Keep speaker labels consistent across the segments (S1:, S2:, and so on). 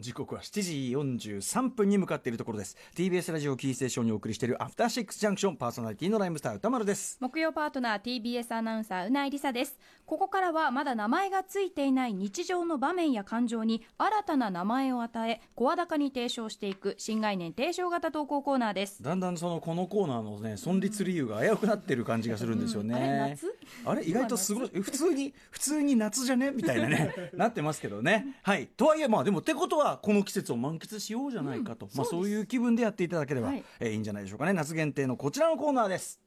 S1: 時刻は7時43分に向かっているところです。TBS ラジオキーステーションにお送りしているアフターシックスジャンクションパーソナリティのライムスター歌丸です。
S2: 木曜パートナー TBS アナウンサーうないりさです。ここからはまだ名前がついていない日常の場面や感情に新たな名前を与え声高に提唱していく新概念提唱型投稿コーナーです。
S1: だんだんそのこのコーナーのね存立理由が危うくなってる感じがするんですよね、
S2: う んあれ夏？
S1: あれ意外とすごい普通に普通に夏じゃね？みたいなね なってますけどね。はいとはいえまあでもってことはこの季節を満喫しようじゃないかと、まあそういう気分でやっていただければ、
S2: はい。
S1: えーいいんじゃないでしょうかね。夏限定のこちらのコーナーです。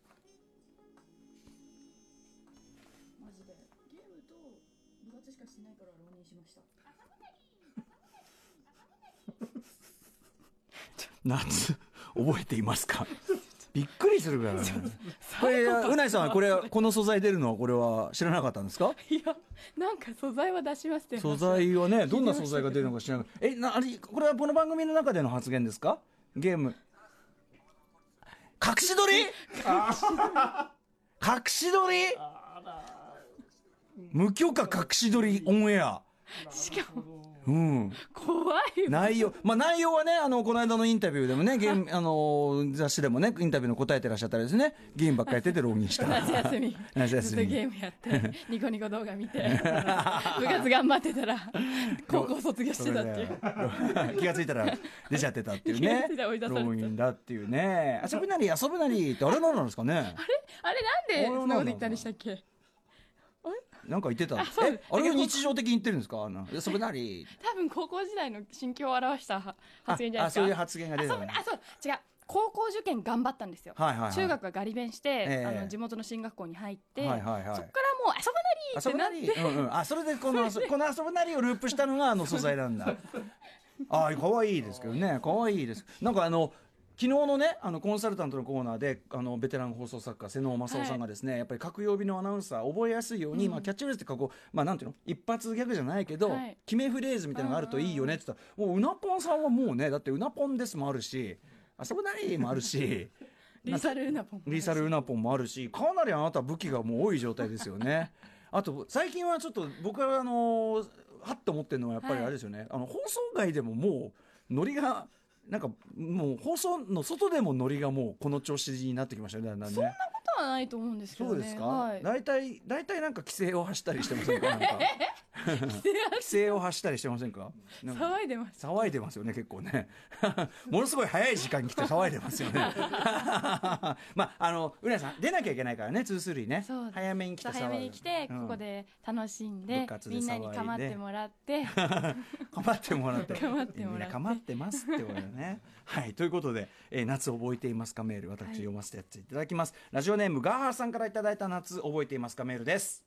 S1: 夏覚えていますか？びっくりするからね。これうないさんはこれこの素材出るのはこれは知らなかったんですか？
S2: いやなんか素材は出しましたよ
S1: 素材はね どんな素材が出るのか知らないえなあれこれはこの番組の中での発言ですか？ゲーム。隠し撮り？隠し撮り。無許可隠し撮りオンエア。
S2: しかも
S1: うん。
S2: 怖いわ。
S1: 内容、まあ内容はね、あの、この間のインタビューでもね、ゲーム、あの、雑誌でもね、インタビューの答えてらっしゃったりですね、ゲームばっかりやってて浪人した。
S2: 夏休み。
S1: 夏休み。
S2: ずっとゲームやって ニコニコ動画見て部活頑張ってたら高校卒業してたっていう。
S1: 気がついたら出ちゃってたっていうね。浪人だっていうね。遊ぶなり遊ぶなりってあれ何なんですかね。
S2: あれなんでそんなこと言ったんでしたっけ？
S1: なんか言ってたえあれを日常的に言ってるんですか？あの遊ぶなり。
S2: 多分高校時代の心境を表した発
S1: あ
S2: 言じゃないですか。
S1: あそういう発言が出た
S2: あそう
S1: の
S2: あそう。違う。高校受験頑張ったんですよ、
S1: はいはいはい。
S2: 中学はガリ勉して、
S1: ええ。
S2: あの地元の進学校に入って、
S1: はいはいはい。
S2: そこからもう遊ぶなり
S1: 遊ぶなり、うんうん、あそれでこの遊 この遊ぶなりをループしたのがあの素材なんだ。あ可愛いですけどね。可愛いです。なんかあの昨日のねあのコンサルタントのコーナーであのベテラン放送作家瀬能正夫さんがですね、やっぱり各曜日のアナウンサー覚えやすいように、まあ、キャッチフレーズってかこう、まあ、なんていうの？一発ギャグじゃないけど、
S2: はい。
S1: 決めフレーズみたいなのがあるといいよねって言った。ら、もううなぽんさんはもうねだってうなぽんですもあるし遊ぶなりもあるし
S2: リーサルウナポン
S1: リーサルウナポンもあるしかなりあなた武器がもう多い状態ですよね。あと最近はちょっと僕はあのはっと思ってるのはやっぱりあれですよね、あの放送外でももうノリがなんかもう放送の外でもノリがもうこの調子になってきましたねだんだんね。
S2: そんなことはないと思うんですけどね。
S1: そうですか、
S2: はい、
S1: 大体大体なんか規制を走ったりしてませんか？なんか 規制を走ったりしてませんか？
S2: 騒いでます。
S1: 騒いでますよね結構ね。ものすごい早い時間に来て騒いでますよね。まああのうなさん出なきゃいけないからね2-3ね。
S2: そうです。
S1: 早めに来て騒い
S2: 早めに来て、
S1: うん。
S2: ここで楽しんでみんなに構ってもらって。
S1: 構ってもらって。
S2: 構ってもらって。
S1: みんな構ってますってことね。はいということで、えー夏覚えていますか？メール私読ませてやっていただきます、ラジオネームガーハーさんからいただいた夏覚えていますか？メールです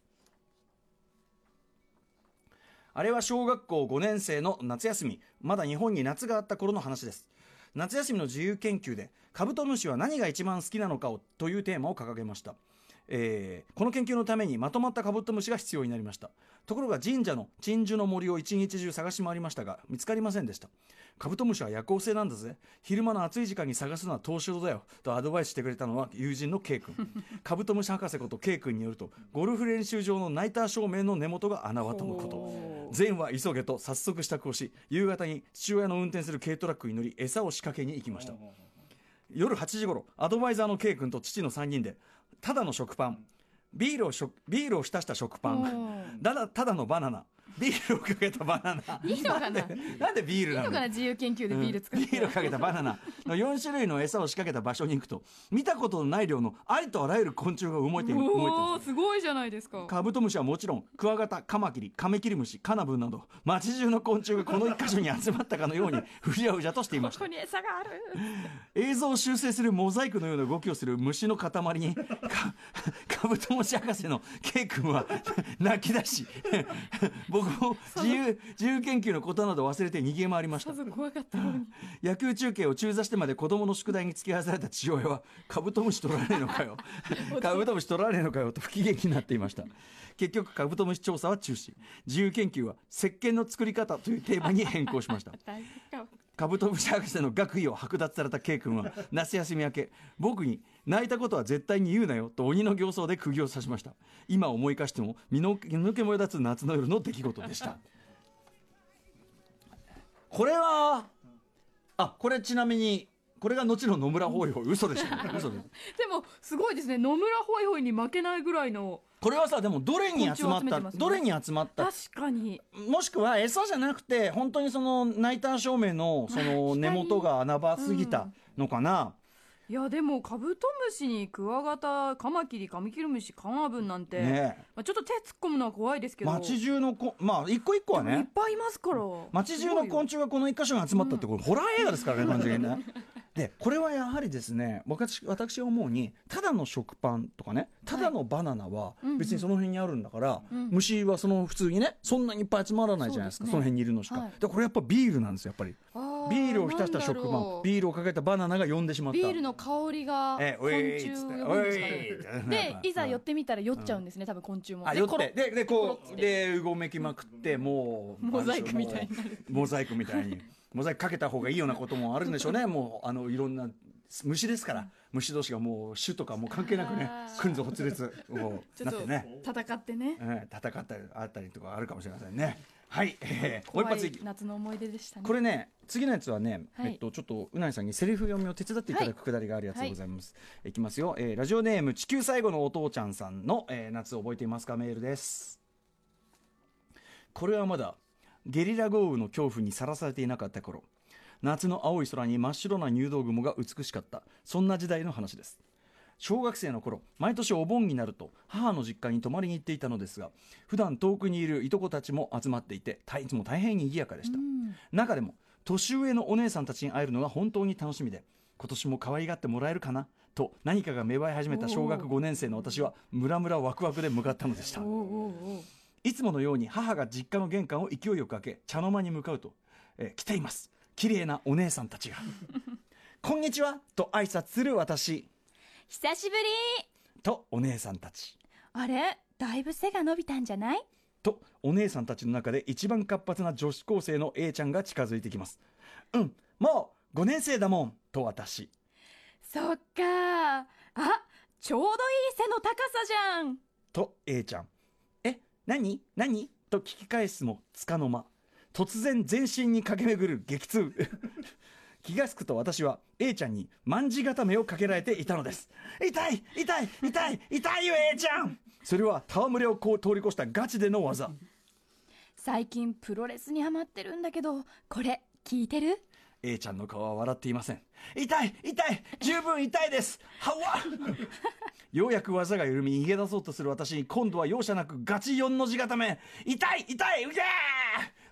S1: あれは小学校5年生の夏休み。まだ日本に夏があった頃の話です。夏休みの自由研究でカブトムシは何が一番好きなのかをというテーマを掲げました。えーこの研究のためにまとまったカブトムシが必要になりました。ところが神社の鎮守の森を一日中探し回りましたが見つかりませんでした。カブトムシは夜行性なんだぜ。昼間の暑い時間に探すのは投資だよ。とアドバイスしてくれたのは友人の K 君。カブトムシ博士こと K 君によるとゴルフ練習場のナイター照明の根元が穴場とのこと。善は急げと早速支度をし夕方に父親の運転する軽トラックに乗り餌を仕掛けに行きました。夜8時頃アドバイザーの K 君と父の3人でただの食パン。ビールをしょビールを浸した食パ
S2: お
S1: ンだだただのバナナビールをかけたバナナ。
S2: いいのかな
S1: なんでビールなの？
S2: のかな？自由研究でビール使って、
S1: ビールをかけたバナナ。の4種類の餌を仕掛けた場所に行くと見たことのない量のありとあらゆる昆虫が動いている
S2: お
S1: ま
S2: おすごいじゃないですか。
S1: カブトムシはもちろんクワガタカマキリカメキリムシカナブンなど街中の昆虫がこの一箇所に集まったかのようにうじゃうじゃとしていました。
S2: ここに餌がある。
S1: 映像を修正するモザイクのような動きをする虫の塊にか カブトムシ博士の K 君は泣き出し僕も自由自由研究のことなど忘れて逃げ回りました。野球中継を中座してまで子供の宿題に付き合わされた父親はカブトムシ取られねえのかよ。カブトムシ取られねえのかよと不機嫌になっていました。結局カブトムシ調査は中止。自由研究は石鹸の作り方というテーマに変更しました。
S2: 大変か
S1: カブトムシ博士の学位を剥奪された K 君は夏休み明け僕に泣いたことは絶対に言うなよと鬼の形相で釘を刺しました。今思い返しても身の毛もよだつ夏の夜の出来事でした。これはあこれちなみにこれが後の野村ホイホイ。嘘でしょ。嘘です
S2: でもすごいですね。野村ホイホイに負けないぐらいの
S1: これはさでもどれに集まった、
S2: ね。
S1: どれに集まった？
S2: 確かに。
S1: もしくは餌じゃなくて本当にそのナイター照明のその根元が穴場すぎたのかな、
S2: いやでもカブトムシにクワガタカマキリカミキリムシカナブンなんて、
S1: ね
S2: まあ、ちょっと手突っ込むのは怖いですけど。
S1: 街中のこまあ一個一個は
S2: でもいっ
S1: ね
S2: ぱいいますから。
S1: 街中の昆虫がこの一箇所に集まったってこれホラー映画ですからね完全にね。でこれはやはりですね私私が思うにただの食パンとかねただのバナナは
S2: うんうん。
S1: 別にその辺にあるんだから、
S2: うん。
S1: 虫はその普通にねそんなにいっぱい集まらないじゃないですかそ,、
S2: ね。
S1: の辺にいるのしか、
S2: はい。
S1: でこれやっぱビールなんですよやっぱり。ビールを浸した食パンビールをかけたバナナが呼んでしまった。
S2: ビールの香りが
S1: え
S2: 昆虫を呼ぶんですかね。でいざ寄ってみたら酔っちゃうんですね多分昆虫も。
S1: あ酔って。ででこうでうごめきまくってもう
S2: モザイクみたいに
S1: モザイクみたいにモザイクかけた方がいいようなこともあるんでしょうね。もうあのいろんな虫ですから。虫同士がもう種とかもう関係なくねくんぞほつれつもう
S2: ちょっと
S1: なってね、
S2: 戦ってね。
S1: ええ戦ったりあったりとかあるかもしれませんね。はい、えー、もう
S2: 夏の思い出でしたね。
S1: これね次のやつはね、
S2: はい。
S1: えっとちょっとうなぎさんにセリフ読みを手伝っていただくくだりがあるやつでございます、い、きますよ、えーラジオネーム地球最後のお父ちゃんさんの、えー夏を覚えていますか？メールです。これはまだゲリラ豪雨の恐怖にさらされていなかった頃夏の青い空に真っ白な入道雲が美しかった。そんな時代の話です。小学生の頃毎年お盆になると母の実家に泊まりに行っていたのですが普段遠くにいるいとこたちも集まっていていつも大変に賑やかでした、
S2: うん。
S1: 中でも年上のお姉さんたちに会えるのが本当に楽しみで今年も可愛がってもらえるかなと何かが芽生え始めた小学5年生の私はムラムラワクワクで向かったのでした。
S2: おうおうおう
S1: いつものように母が実家の玄関を勢いよく開け茶の間に向かうと、えー来ています。綺麗なお姉さんたちが。こんにちはと挨拶する私。
S2: 久しぶり。
S1: とお姉さんたち。
S2: あれだいぶ背が伸びたんじゃない？
S1: とお姉さんたちの中で一番活発な女子高生の A ちゃんが近づいてきます。うんもう5年生だもんと私。
S2: そっか。あちょうどいい背の高さじゃん。
S1: と A ちゃん。え何？何？と聞き返すもつかの間。突然全身に駆け巡る激痛。気がつくと私は A ちゃんに卍固めをかけられていたのです。痛い！痛い！痛い！痛いよ A ちゃん！それは戯れをこう通り越したガチでの技。
S2: 最近プロレスにハマってるんだけどこれ聞いてる？
S1: A ちゃんの顔は笑っていません。痛い痛い十分痛いです。は。わ ようやく技が緩み逃げ出そうとする私に今度は容赦なくガチ4の字固め。痛い痛いうげー。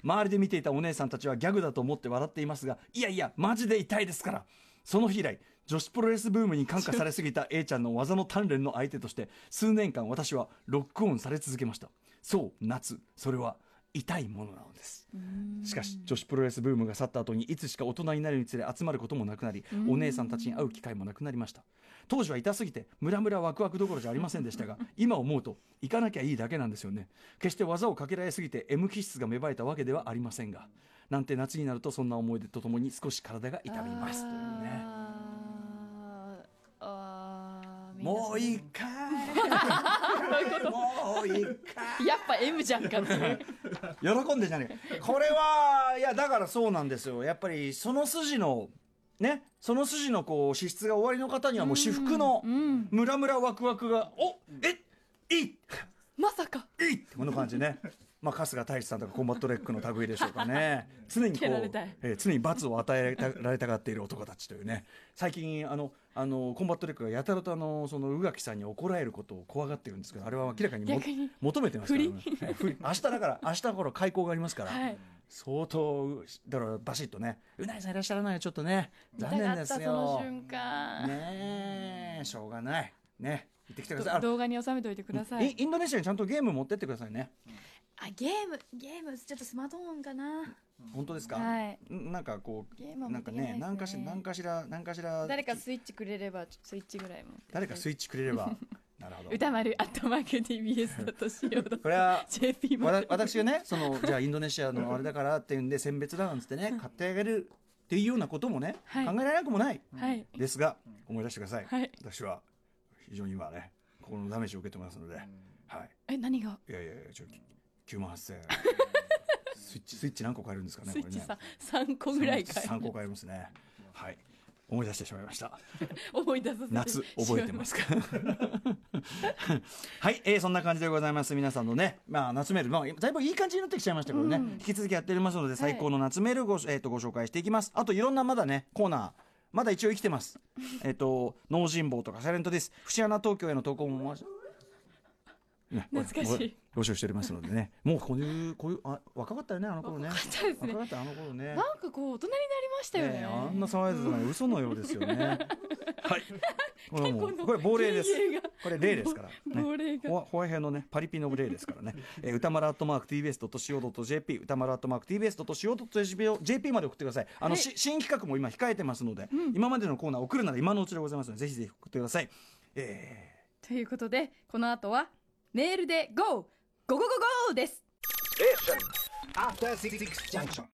S1: 周りで見ていたお姉さんたちはギャグだと思って笑っていますがいやいやマジで痛いですから。その日以来女子プロレスブームに感化されすぎた A ちゃんの技の鍛錬の相手として数年間私はロックオンされ続けました。そう夏。それは痛いものなのです。しかし女子プロレスブームが去った後にいつしか大人になるにつれ集まることもなくなりお姉さんたちに会う機会もなくなりました。当時は痛すぎてムラムラワクワクどころじゃありませんでしたが 今思うと行かなきゃいいだけなんですよね。決して技をかけられすぎて M 気質が芽生えたわけではありませんがなんて夏になるとそんな思い出とともに少し体が痛みますというねもういいかい。もういいかい。
S2: やっぱ M じゃんかって。
S1: 喜んでじゃねえこれはいやだからそうなんですよ。やっぱりその筋のねその筋のこう資質がおありの方にはもう至福の
S2: うん。
S1: ムラムラワクワクがおえいい。
S2: まさか。
S1: いい。ってこの感じね。まあ春日太一さんとかコンバットレックの類でしょうかね。常にこうえー常に罰を与え られたがっている男たちというね。最近あのあのコンバットレックがやたらとあのその宇垣さんに怒られることを怖がってるんですけどあれは明らかに求めてますからね。明日だから明日頃開校がありますから、
S2: はい。
S1: 相当だからバシッとねうなぎさんいらっしゃらないよちょっとね残念ですよ
S2: 瞬間、
S1: ねえしょうがない。ね。行ってきてください。
S2: 動画に収めておいてください。
S1: イインドネシアにちゃんとゲーム持ってってくださいね。
S2: あゲームゲームちょっとスマートフォンかな
S1: 本当ですか、
S2: はい。
S1: んなんかこうなんか
S2: ね
S1: ね何かしら何かしら何かしら。
S2: 誰かスイッチくれればスイッチぐらいも。
S1: 誰かスイッチくれれば。なるほど。
S2: 歌丸アットマーク TBS.CO
S1: これは
S2: JP
S1: 私がねそのじゃあインドネシアのあれだからっていうんで 選別だなんつってね買ってあげるっていうようなこともね、
S2: はい。
S1: 考えられなくもない。
S2: はい。
S1: ですが思い出してください、
S2: はい。
S1: 私は非常に今ね心のダメージを受けてますので、はい。
S2: え何が？
S1: いやいやいやちょ9万8000円スイッチ何個変えるんですかね
S2: スイッチ
S1: これね。
S2: さ3個ぐらいか
S1: 3個変えますね。はい。思い出してしまいました。
S2: 思い出さ
S1: 夏覚えてますか？はい、えー、そんな感じでございます。皆さんのね、まあ、夏メール、まあ、だいぶいい感じになってきちゃいましたけどね、
S2: うん。
S1: 引き続きやっておりますので最高の夏メールご,、えー、とご紹介していきます。あといろんなまだねコーナー。まだ一応生きてます。えっと脳人坊とかサイレントです。節穴東京への投稿も
S2: 懐かしい
S1: ごご募集しておりますのでねもうこういうこういうあ若かったよねあの頃ね
S2: 若かったですね
S1: 若かったあの頃ね
S2: なんかこう大人になりましたよね
S1: ねあんな騒いでたのに嘘のようですよね。はい。これもうこれ亡霊です。これ霊ですから。ね
S2: 亡霊が
S1: ホワホワイヘのねパリピの霊ですからね。えー歌丸アットマーク TBS ドット CO ドット JP 歌丸アットマーク TBS ドット CO ドット JP まで送ってください。あの、
S2: はい
S1: し新企画も今控えてますので、今までのコーナー送るなら今のうちでございますのでぜひぜひ送ってください。え
S2: ということでこの後はメールで GO! ゴゴゴゴーです
S3: After Six Junction.